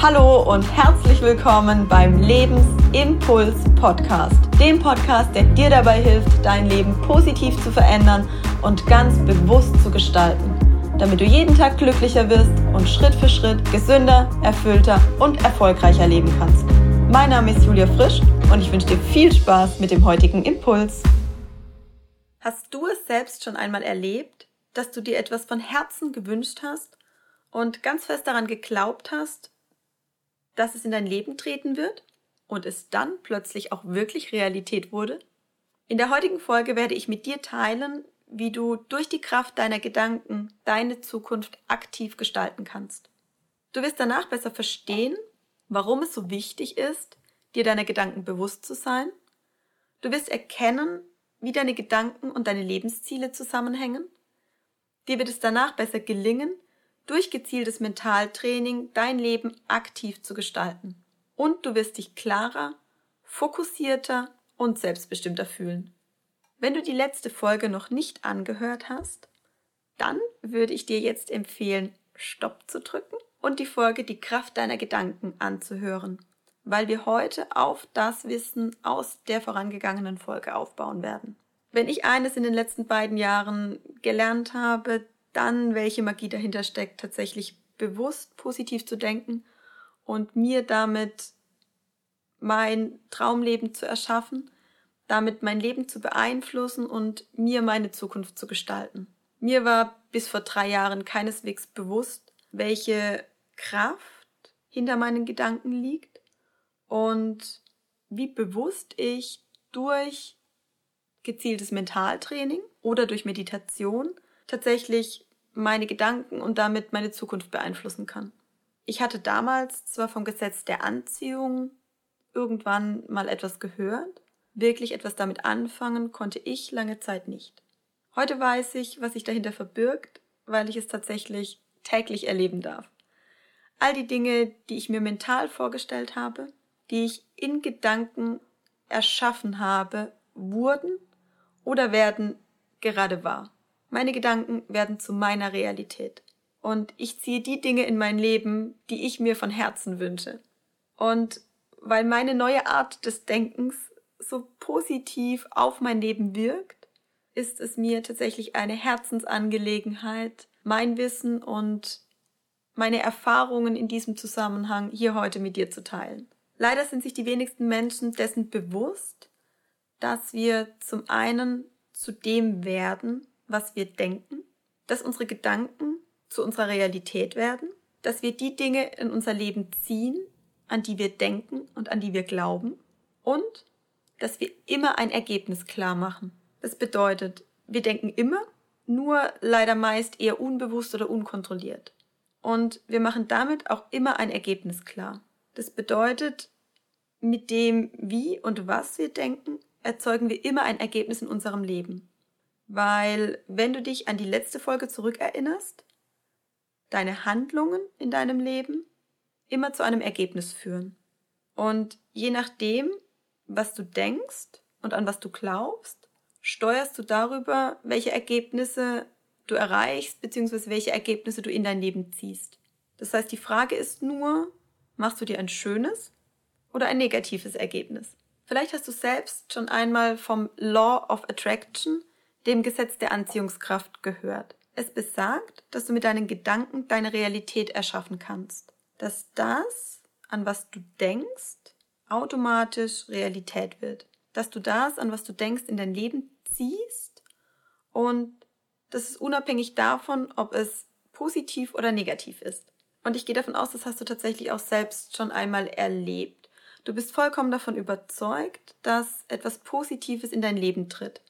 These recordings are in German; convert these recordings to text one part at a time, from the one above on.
Hallo und herzlich willkommen beim Lebensimpuls Podcast, dem Podcast, der dir dabei hilft, dein Leben positiv zu verändern und ganz bewusst zu gestalten, damit du jeden Tag glücklicher wirst und Schritt für Schritt gesünder, erfüllter und erfolgreicher leben kannst. Mein Name ist Julia Frisch und ich wünsche dir viel Spaß mit dem heutigen Impuls. Hast du es selbst schon einmal erlebt, dass du dir etwas von Herzen gewünscht hast und ganz fest daran geglaubt hast, dass es in dein Leben treten wird und es dann plötzlich auch wirklich Realität wurde? In der heutigen Folge werde ich mit dir teilen, wie du durch die Kraft deiner Gedanken deine Zukunft aktiv gestalten kannst. Du wirst danach besser verstehen, warum es so wichtig ist, dir deiner Gedanken bewusst zu sein. Du wirst erkennen, wie deine Gedanken und deine Lebensziele zusammenhängen. Dir wird es danach besser gelingen, durch gezieltes Mentaltraining dein Leben aktiv zu gestalten. Und du wirst dich klarer, fokussierter und selbstbestimmter fühlen. Wenn du die letzte Folge noch nicht angehört hast, dann würde ich dir jetzt empfehlen, Stopp zu drücken und die Folge Die Kraft deiner Gedanken anzuhören, weil wir heute auf das Wissen aus der vorangegangenen Folge aufbauen werden. Wenn ich eines in den letzten beiden Jahren gelernt habe, dann welche Magie dahinter steckt, tatsächlich bewusst positiv zu denken und mir damit mein Traumleben zu erschaffen, damit mein Leben zu beeinflussen und mir meine Zukunft zu gestalten. Mir war bis vor drei Jahren keineswegs bewusst, welche Kraft hinter meinen Gedanken liegt und wie bewusst ich durch gezieltes Mentaltraining oder durch Meditation tatsächlich meine Gedanken und damit meine Zukunft beeinflussen kann. Ich hatte damals zwar vom Gesetz der Anziehung irgendwann mal etwas gehört, wirklich etwas damit anfangen konnte ich lange Zeit nicht. Heute weiß ich, was sich dahinter verbirgt, weil ich es tatsächlich täglich erleben darf. All die Dinge, die ich mir mental vorgestellt habe, die ich in Gedanken erschaffen habe, wurden oder werden gerade wahr. Meine Gedanken werden zu meiner Realität. Und ich ziehe die Dinge in mein Leben, die ich mir von Herzen wünsche. Und weil meine neue Art des Denkens so positiv auf mein Leben wirkt, ist es mir tatsächlich eine Herzensangelegenheit, mein Wissen und meine Erfahrungen in diesem Zusammenhang hier heute mit dir zu teilen. Leider sind sich die wenigsten Menschen dessen bewusst, dass wir zum einen zu dem werden, was wir denken, dass unsere Gedanken zu unserer Realität werden, dass wir die Dinge in unser Leben ziehen, an die wir denken und an die wir glauben und dass wir immer ein Ergebnis klar machen. Das bedeutet, wir denken immer, nur leider meist eher unbewusst oder unkontrolliert. Und wir machen damit auch immer ein Ergebnis klar. Das bedeutet, mit dem, wie und was wir denken, erzeugen wir immer ein Ergebnis in unserem Leben. Weil wenn du dich an die letzte Folge zurückerinnerst, deine Handlungen in deinem Leben immer zu einem Ergebnis führen. Und je nachdem, was du denkst und an was du glaubst, steuerst du darüber, welche Ergebnisse du erreichst, beziehungsweise welche Ergebnisse du in dein Leben ziehst. Das heißt, die Frage ist nur, machst du dir ein schönes oder ein negatives Ergebnis? Vielleicht hast du selbst schon einmal vom Law of Attraction dem Gesetz der Anziehungskraft gehört. Es besagt, dass du mit deinen Gedanken deine Realität erschaffen kannst. Dass das, an was du denkst, automatisch Realität wird. Dass du das, an was du denkst, in dein Leben ziehst und das ist unabhängig davon, ob es positiv oder negativ ist. Und ich gehe davon aus, das hast du tatsächlich auch selbst schon einmal erlebt. Du bist vollkommen davon überzeugt, dass etwas Positives in dein Leben tritt.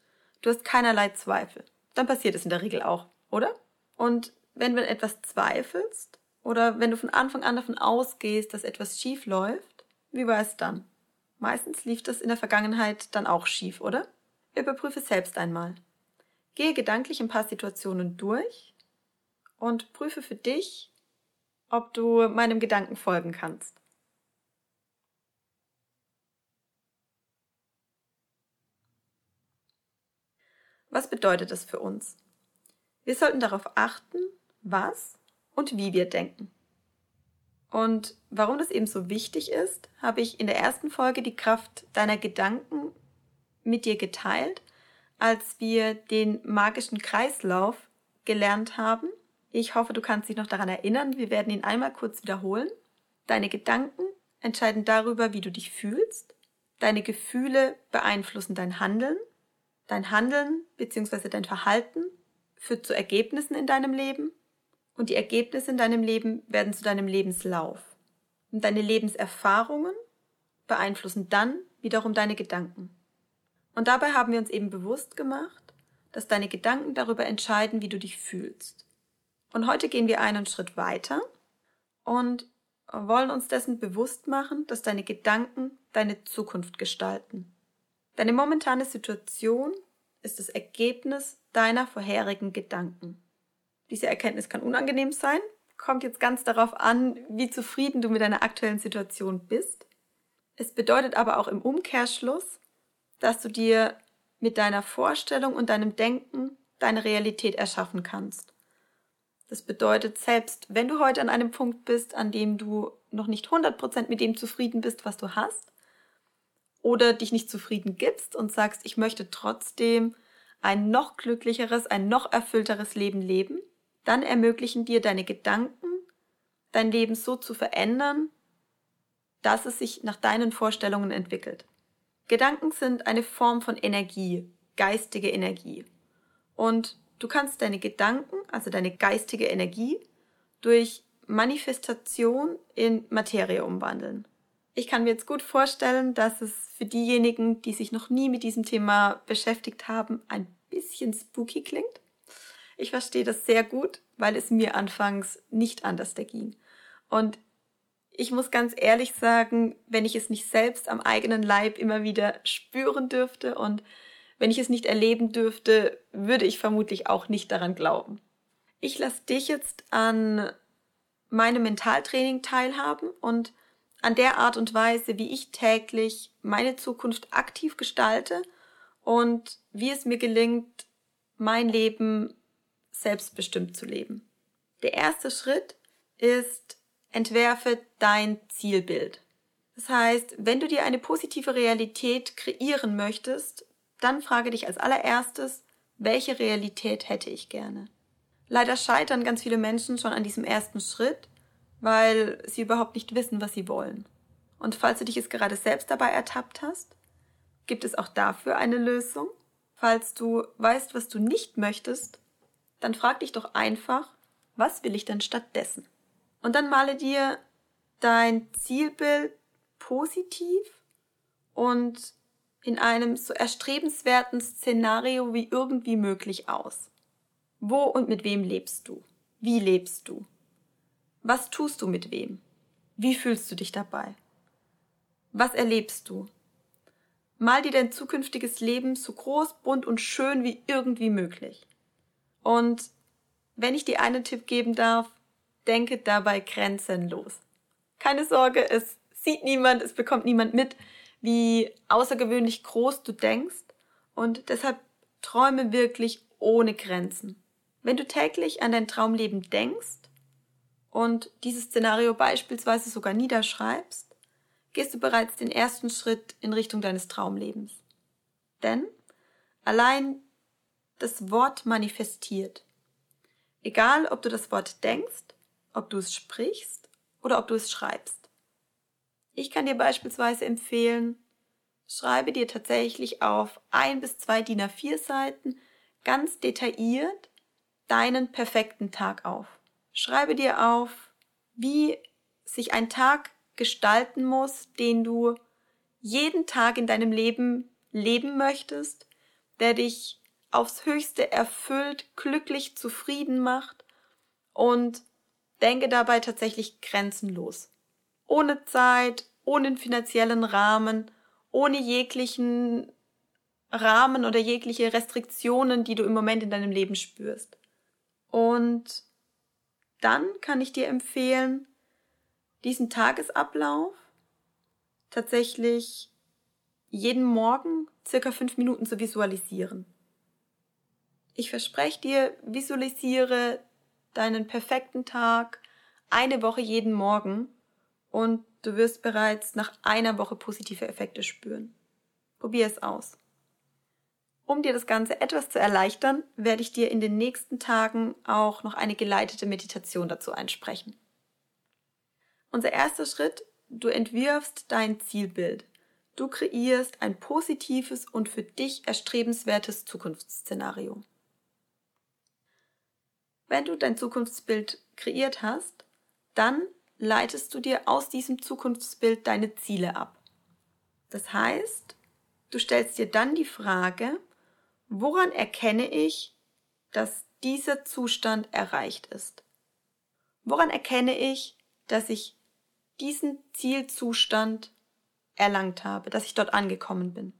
Du hast keinerlei Zweifel. Dann passiert es in der Regel auch, oder? Und wenn du etwas zweifelst oder wenn du von Anfang an davon ausgehst, dass etwas schief läuft, wie war es dann? Meistens lief das in der Vergangenheit dann auch schief, oder? Überprüfe selbst einmal. Gehe gedanklich ein paar Situationen durch und prüfe für dich, ob du meinem Gedanken folgen kannst. Was bedeutet das für uns? Wir sollten darauf achten, was und wie wir denken. Und warum das eben so wichtig ist, habe ich in der ersten Folge die Kraft deiner Gedanken mit dir geteilt, als wir den magischen Kreislauf gelernt haben. Ich hoffe, du kannst dich noch daran erinnern. Wir werden ihn einmal kurz wiederholen. Deine Gedanken entscheiden darüber, wie du dich fühlst. Deine Gefühle beeinflussen dein Handeln. Dein Handeln bzw. dein Verhalten führt zu Ergebnissen in deinem Leben. Und die Ergebnisse in deinem Leben werden zu deinem Lebenslauf. Und deine Lebenserfahrungen beeinflussen dann wiederum deine Gedanken. Und dabei haben wir uns eben bewusst gemacht, dass deine Gedanken darüber entscheiden, wie du dich fühlst. Und heute gehen wir einen Schritt weiter und wollen uns dessen bewusst machen, dass deine Gedanken deine Zukunft gestalten. Deine momentane Situation ist das Ergebnis deiner vorherigen Gedanken. Diese Erkenntnis kann unangenehm sein, kommt jetzt ganz darauf an, wie zufrieden du mit deiner aktuellen Situation bist. Es bedeutet aber auch im Umkehrschluss, dass du dir mit deiner Vorstellung und deinem Denken deine Realität erschaffen kannst. Das bedeutet, selbst wenn du heute an einem Punkt bist, an dem du noch nicht 100% mit dem zufrieden bist, was du hast, oder dich nicht zufrieden gibst und sagst, ich möchte trotzdem ein noch glücklicheres, ein noch erfüllteres Leben leben, dann ermöglichen dir deine Gedanken, dein Leben so zu verändern, dass es sich nach deinen Vorstellungen entwickelt. Gedanken sind eine Form von Energie, geistige Energie. Und du kannst deine Gedanken, also deine geistige Energie, durch Manifestation in Materie umwandeln. Ich kann mir jetzt gut vorstellen, dass es für diejenigen, die sich noch nie mit diesem Thema beschäftigt haben, ein bisschen spooky klingt. Ich verstehe das sehr gut, weil es mir anfangs nicht anders ging. Und ich muss ganz ehrlich sagen, wenn ich es nicht selbst am eigenen Leib immer wieder spüren dürfte und wenn ich es nicht erleben dürfte, würde ich vermutlich auch nicht daran glauben. Ich lasse dich jetzt an meinem Mentaltraining teilhaben und an der Art und Weise, wie ich täglich meine Zukunft aktiv gestalte und wie es mir gelingt, mein Leben selbstbestimmt zu leben. Der erste Schritt ist, entwerfe dein Zielbild. Das heißt, wenn du dir eine positive Realität kreieren möchtest, dann frage dich als allererstes, welche Realität hätte ich gerne? Leider scheitern ganz viele Menschen schon an diesem ersten Schritt, weil sie überhaupt nicht wissen, was sie wollen. Und falls du dich jetzt gerade selbst dabei ertappt hast, gibt es auch dafür eine Lösung. Falls du weißt, was du nicht möchtest, dann frag dich doch einfach, was will ich denn stattdessen? Und dann male dir dein Zielbild positiv und in einem so erstrebenswerten Szenario wie irgendwie möglich aus. Wo und mit wem lebst du? Wie lebst du? Was tust du mit wem? Wie fühlst du dich dabei? Was erlebst du? Mal dir dein zukünftiges Leben so groß, bunt und schön wie irgendwie möglich. Und wenn ich dir einen Tipp geben darf, denke dabei grenzenlos. Keine Sorge, es sieht niemand, es bekommt niemand mit, wie außergewöhnlich groß du denkst und deshalb träume wirklich ohne Grenzen. Wenn du täglich an dein Traumleben denkst, und dieses Szenario beispielsweise sogar niederschreibst, gehst du bereits den ersten Schritt in Richtung deines Traumlebens. Denn allein das Wort manifestiert. Egal, ob du das Wort denkst, ob du es sprichst oder ob du es schreibst. Ich kann dir beispielsweise empfehlen, schreibe dir tatsächlich auf ein bis zwei DIN A4 Seiten ganz detailliert deinen perfekten Tag auf. Schreibe dir auf, wie sich ein Tag gestalten muss, den du jeden Tag in deinem Leben leben möchtest, der dich aufs höchste erfüllt, glücklich, zufrieden macht und denke dabei tatsächlich grenzenlos. Ohne Zeit, ohne finanziellen Rahmen, ohne jeglichen Rahmen oder jegliche Restriktionen, die du im Moment in deinem Leben spürst. Und dann kann ich dir empfehlen, diesen Tagesablauf tatsächlich jeden Morgen circa fünf Minuten zu visualisieren. Ich verspreche dir, visualisiere deinen perfekten Tag eine Woche jeden Morgen und du wirst bereits nach einer Woche positive Effekte spüren. Probier es aus. Um dir das Ganze etwas zu erleichtern, werde ich dir in den nächsten Tagen auch noch eine geleitete Meditation dazu einsprechen. Unser erster Schritt, du entwirfst dein Zielbild. Du kreierst ein positives und für dich erstrebenswertes Zukunftsszenario. Wenn du dein Zukunftsbild kreiert hast, dann leitest du dir aus diesem Zukunftsbild deine Ziele ab. Das heißt, du stellst dir dann die Frage, woran erkenne ich, dass dieser Zustand erreicht ist? Woran erkenne ich, dass ich diesen Zielzustand erlangt habe, dass ich dort angekommen bin?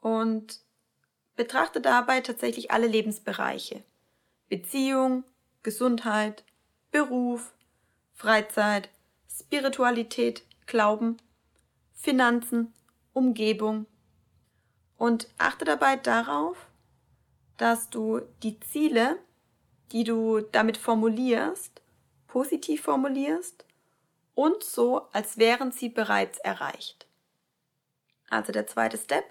Und betrachte dabei tatsächlich alle Lebensbereiche. Beziehung, Gesundheit, Beruf, Freizeit, Spiritualität, Glauben, Finanzen, Umgebung und achte dabei darauf, dass du die Ziele, die du damit formulierst, positiv formulierst und so, als wären sie bereits erreicht. Also der zweite Step.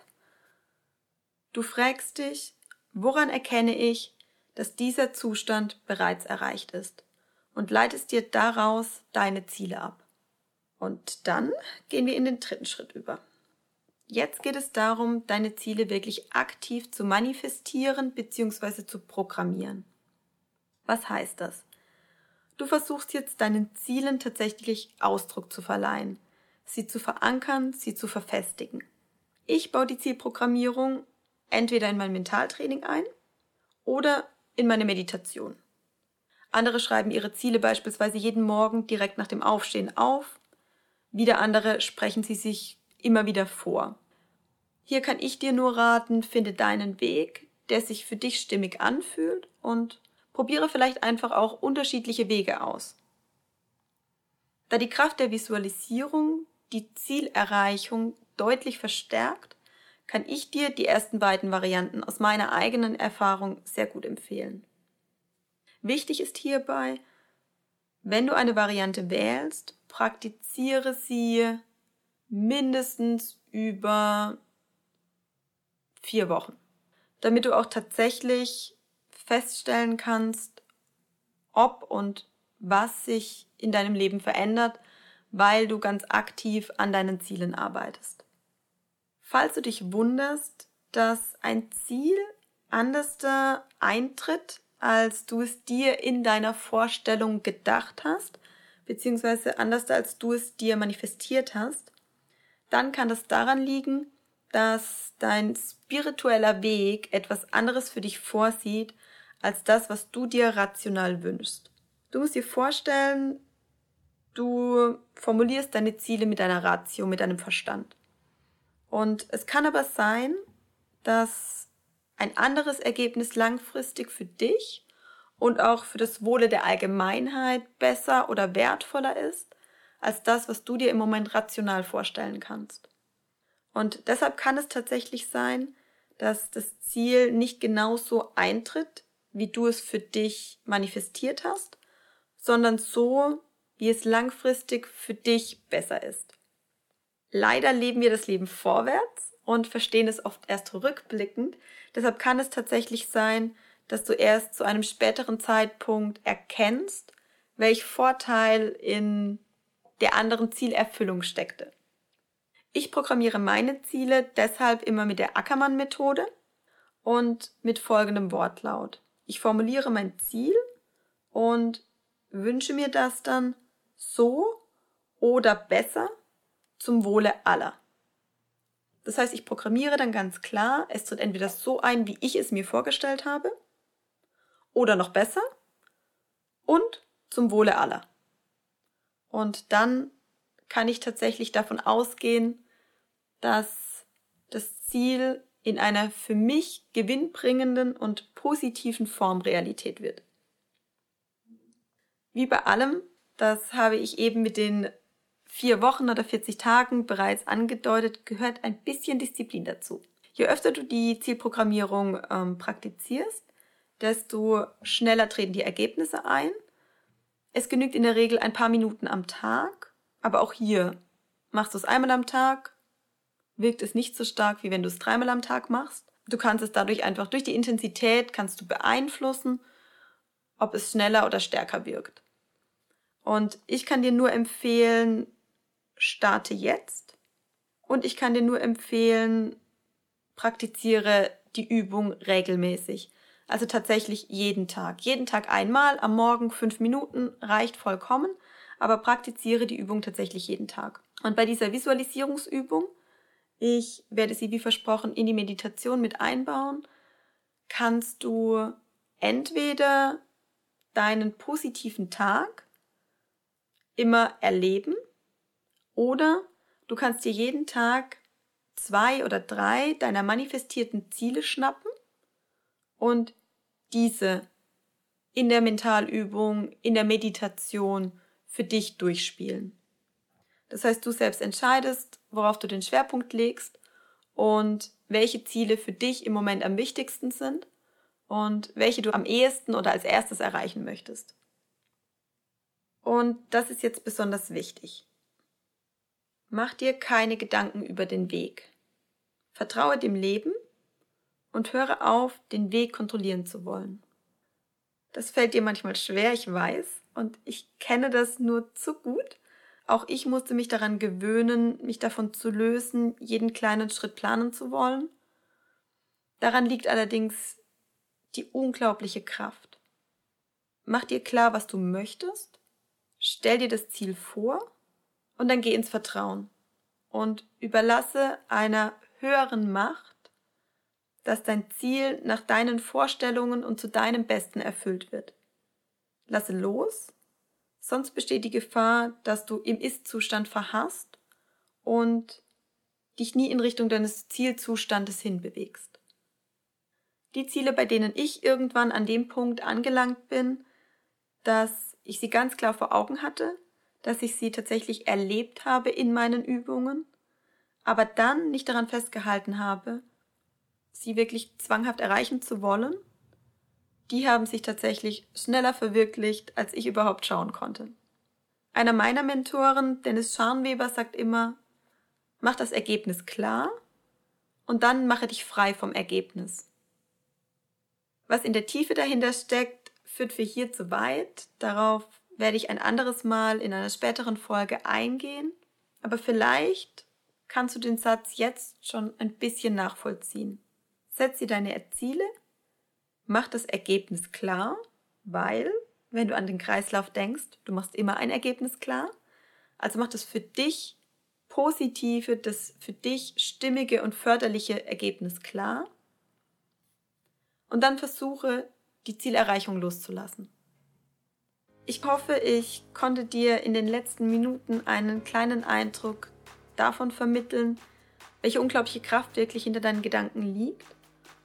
Du fragst dich, woran erkenne ich, dass dieser Zustand bereits erreicht ist? und leitest dir daraus deine Ziele ab. Und dann gehen wir in den dritten Schritt über. Jetzt geht es darum, deine Ziele wirklich aktiv zu manifestieren bzw. zu programmieren. Was heißt das? Du versuchst jetzt deinen Zielen tatsächlich Ausdruck zu verleihen, sie zu verankern, sie zu verfestigen. Ich baue die Zielprogrammierung entweder in mein Mentaltraining ein oder in meine Meditation. Andere schreiben ihre Ziele beispielsweise jeden Morgen direkt nach dem Aufstehen auf. Wieder andere sprechen sie sich immer wieder vor. Hier kann ich dir nur raten, finde deinen Weg, der sich für dich stimmig anfühlt und probiere vielleicht einfach auch unterschiedliche Wege aus. Da die Kraft der Visualisierung die Zielerreichung deutlich verstärkt, kann ich dir die ersten beiden Varianten aus meiner eigenen Erfahrung sehr gut empfehlen. Wichtig ist hierbei, wenn du eine Variante wählst, praktiziere sie mindestens über vier Wochen, damit du auch tatsächlich feststellen kannst, ob und was sich in deinem Leben verändert, weil du ganz aktiv an deinen Zielen arbeitest. Falls du dich wunderst, dass ein Ziel anders eintritt als du es dir in deiner Vorstellung gedacht hast, beziehungsweise anders als du es dir manifestiert hast, dann kann das daran liegen, dass dein spiritueller Weg etwas anderes für dich vorsieht, als das, was du dir rational wünschst. Du musst dir vorstellen, du formulierst deine Ziele mit deiner Ratio, mit deinem Verstand. Und es kann aber sein, dass ein anderes Ergebnis langfristig für dich und auch für das Wohle der Allgemeinheit besser oder wertvoller ist als das, was du dir im Moment rational vorstellen kannst. Und deshalb kann es tatsächlich sein, dass das Ziel nicht genauso eintritt, wie du es für dich manifestiert hast, sondern so, wie es langfristig für dich besser ist. Leider leben wir das Leben vorwärts und verstehen es oft erst rückblickend. Deshalb kann es tatsächlich sein, dass du erst zu einem späteren Zeitpunkt erkennst, welch Vorteil in der anderen Zielerfüllung steckte. Ich programmiere meine Ziele deshalb immer mit der Ackermann-Methode und mit folgendem Wortlaut. Ich formuliere mein Ziel und wünsche mir das dann so oder besser zum Wohle aller. Das heißt, ich programmiere dann ganz klar, es tritt entweder so ein, wie ich es mir vorgestellt habe, oder noch besser und zum Wohle aller. Und dann kann ich tatsächlich davon ausgehen, dass das Ziel in einer für mich gewinnbringenden und positiven Form Realität wird. Wie bei allem, das habe ich eben mit den vier Wochen oder 40 Tagen bereits angedeutet, gehört ein bisschen Disziplin dazu. Je öfter du die Zielprogrammierung ähm, praktizierst, desto schneller treten die Ergebnisse ein. Es genügt in der Regel ein paar Minuten am Tag, aber auch hier machst du es einmal am Tag, wirkt es nicht so stark, wie wenn du es dreimal am Tag machst. Du kannst es dadurch einfach durch die Intensität kannst du beeinflussen, ob es schneller oder stärker wirkt. Und ich kann dir nur empfehlen, starte jetzt. Und ich kann dir nur empfehlen, praktiziere die Übung regelmäßig. Also tatsächlich jeden Tag. Jeden Tag einmal, am Morgen fünf Minuten reicht vollkommen, aber praktiziere die Übung tatsächlich jeden Tag. Und bei dieser Visualisierungsübung, ich werde sie wie versprochen in die Meditation mit einbauen, kannst du entweder deinen positiven Tag immer erleben oder du kannst dir jeden Tag zwei oder drei deiner manifestierten Ziele schnappen und diese in der Mentalübung, in der Meditation für dich durchspielen. Das heißt, du selbst entscheidest, worauf du den Schwerpunkt legst und welche Ziele für dich im Moment am wichtigsten sind und welche du am ehesten oder als erstes erreichen möchtest. Und das ist jetzt besonders wichtig. Mach dir keine Gedanken über den Weg. Vertraue dem Leben und höre auf, den Weg kontrollieren zu wollen. Das fällt dir manchmal schwer, ich weiß, und ich kenne das nur zu gut. Auch ich musste mich daran gewöhnen, mich davon zu lösen, jeden kleinen Schritt planen zu wollen. Daran liegt allerdings die unglaubliche Kraft. Mach dir klar, was du möchtest, stell dir das Ziel vor und dann geh ins Vertrauen und überlasse einer höheren Macht dass dein Ziel nach deinen Vorstellungen und zu deinem Besten erfüllt wird. Lasse los, sonst besteht die Gefahr, dass du im Ist-Zustand verhasst und dich nie in Richtung deines Zielzustandes hinbewegst. Die Ziele, bei denen ich irgendwann an dem Punkt angelangt bin, dass ich sie ganz klar vor Augen hatte, dass ich sie tatsächlich erlebt habe in meinen Übungen, aber dann nicht daran festgehalten habe, sie wirklich zwanghaft erreichen zu wollen, die haben sich tatsächlich schneller verwirklicht, als ich überhaupt schauen konnte. Einer meiner Mentoren, Dennis Scharnweber, sagt immer, mach das Ergebnis klar und dann mache dich frei vom Ergebnis. Was in der Tiefe dahinter steckt, führt für hier zu weit. Darauf werde ich ein anderes Mal in einer späteren Folge eingehen. Aber vielleicht kannst du den Satz jetzt schon ein bisschen nachvollziehen. Setz dir deine Ziele, mach das Ergebnis klar, weil, wenn du an den Kreislauf denkst, du machst immer ein Ergebnis klar. Also mach das für dich positive, das für dich stimmige und förderliche Ergebnis klar. Und dann versuche, die Zielerreichung loszulassen. Ich hoffe, ich konnte dir in den letzten Minuten einen kleinen Eindruck davon vermitteln, welche unglaubliche Kraft wirklich hinter deinen Gedanken liegt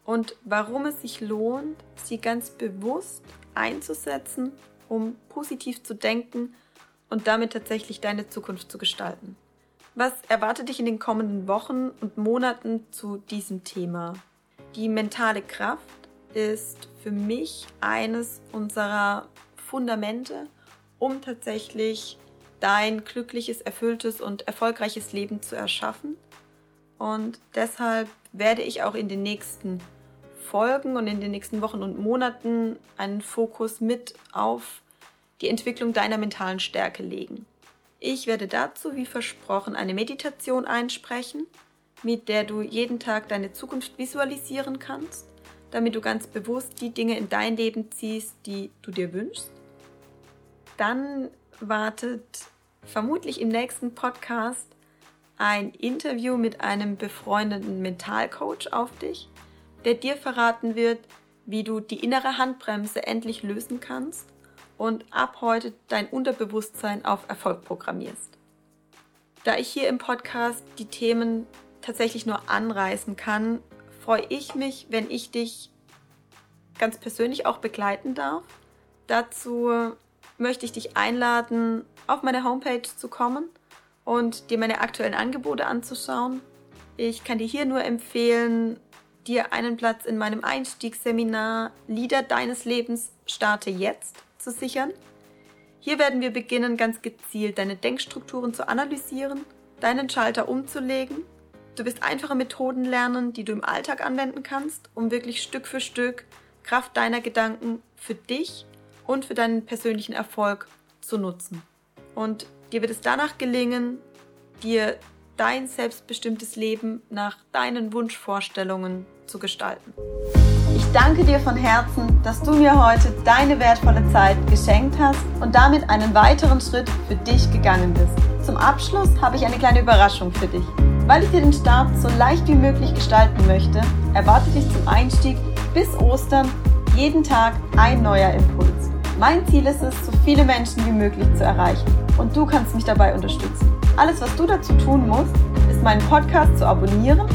und warum es sich lohnt, sie ganz bewusst einzusetzen, um positiv zu denken und damit tatsächlich deine Zukunft zu gestalten. Was erwartet dich in den kommenden Wochen und Monaten zu diesem Thema? Die mentale Kraft ist für mich eines unserer Fundamente, um tatsächlich dein glückliches, erfülltes und erfolgreiches Leben zu erschaffen. Und deshalb werde ich auch in den nächsten Folgen und in den nächsten Wochen und Monaten einen Fokus mit auf die Entwicklung deiner mentalen Stärke legen. Ich werde dazu, wie versprochen, eine Meditation einsprechen, mit der du jeden Tag deine Zukunft visualisieren kannst, damit du ganz bewusst die Dinge in dein Leben ziehst, die du dir wünschst. Dann wartet vermutlich im nächsten Podcast ein Interview mit einem befreundeten Mentalcoach auf dich der dir verraten wird, wie du die innere Handbremse endlich lösen kannst und ab heute dein Unterbewusstsein auf Erfolg programmierst. Da ich hier im Podcast die Themen tatsächlich nur anreißen kann, freue ich mich, wenn ich dich ganz persönlich auch begleiten darf. Dazu möchte ich dich einladen, auf meine Homepage zu kommen und dir meine aktuellen Angebote anzuschauen. Ich kann dir hier nur empfehlen, dir einen Platz in meinem Einstiegsseminar Lieder deines Lebens starte jetzt zu sichern. Hier werden wir beginnen, ganz gezielt deine Denkstrukturen zu analysieren, deinen Schalter umzulegen. Du wirst einfache Methoden lernen, die du im Alltag anwenden kannst, um wirklich Stück für Stück Kraft deiner Gedanken für dich und für deinen persönlichen Erfolg zu nutzen. Und dir wird es danach gelingen, dir dein selbstbestimmtes Leben nach deinen Wunschvorstellungen zu gestalten. Ich danke dir von Herzen, dass du mir heute deine wertvolle Zeit geschenkt hast und damit einen weiteren Schritt für dich gegangen bist. Zum Abschluss habe ich eine kleine Überraschung für dich. Weil ich dir den Start so leicht wie möglich gestalten möchte, erwarte dich zum Einstieg bis Ostern jeden Tag ein neuer Impuls. Mein Ziel ist es, so viele Menschen wie möglich zu erreichen und du kannst mich dabei unterstützen. Alles, was du dazu tun musst, ist meinen Podcast zu abonnieren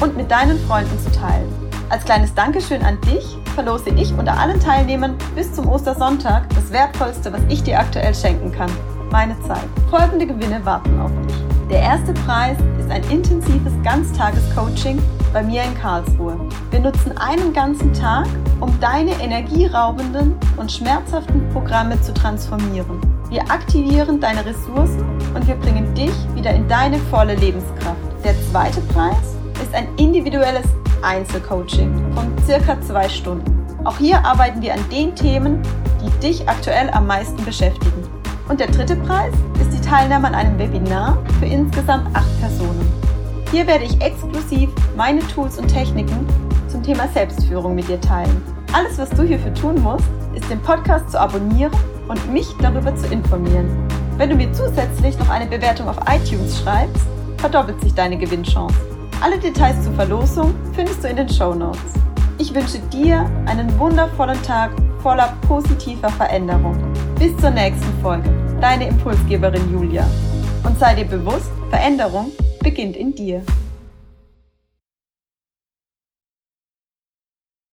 und mit deinen Freunden zu teilen. Als kleines Dankeschön an dich verlose ich unter allen Teilnehmern bis zum Ostersonntag das Wertvollste, was ich dir aktuell schenken kann. Meine Zeit. Folgende Gewinne warten auf dich. Der erste Preis ist ein intensives Ganztages-Coaching bei mir in Karlsruhe. Wir nutzen einen ganzen Tag, um deine energieraubenden und schmerzhaften Programme zu transformieren. Wir aktivieren deine Ressourcen und wir bringen dich wieder in deine volle Lebenskraft. Der zweite Preis ist ein individuelles Einzelcoaching von circa zwei Stunden. Auch hier arbeiten wir an den Themen, die dich aktuell am meisten beschäftigen. Und der dritte Preis ist die Teilnahme an einem Webinar für insgesamt acht Personen. Hier werde ich exklusiv meine Tools und Techniken zum Thema Selbstführung mit dir teilen. Alles, was du hierfür tun musst, ist den Podcast zu abonnieren und mich darüber zu informieren. Wenn du mir zusätzlich noch eine Bewertung auf iTunes schreibst, verdoppelt sich deine Gewinnchance. Alle Details zur Verlosung findest du in den Show Notes. Ich wünsche dir einen wundervollen Tag voller positiver Veränderung. Bis zur nächsten Folge. Deine Impulsgeberin Julia. Und sei dir bewusst, Veränderung beginnt in dir.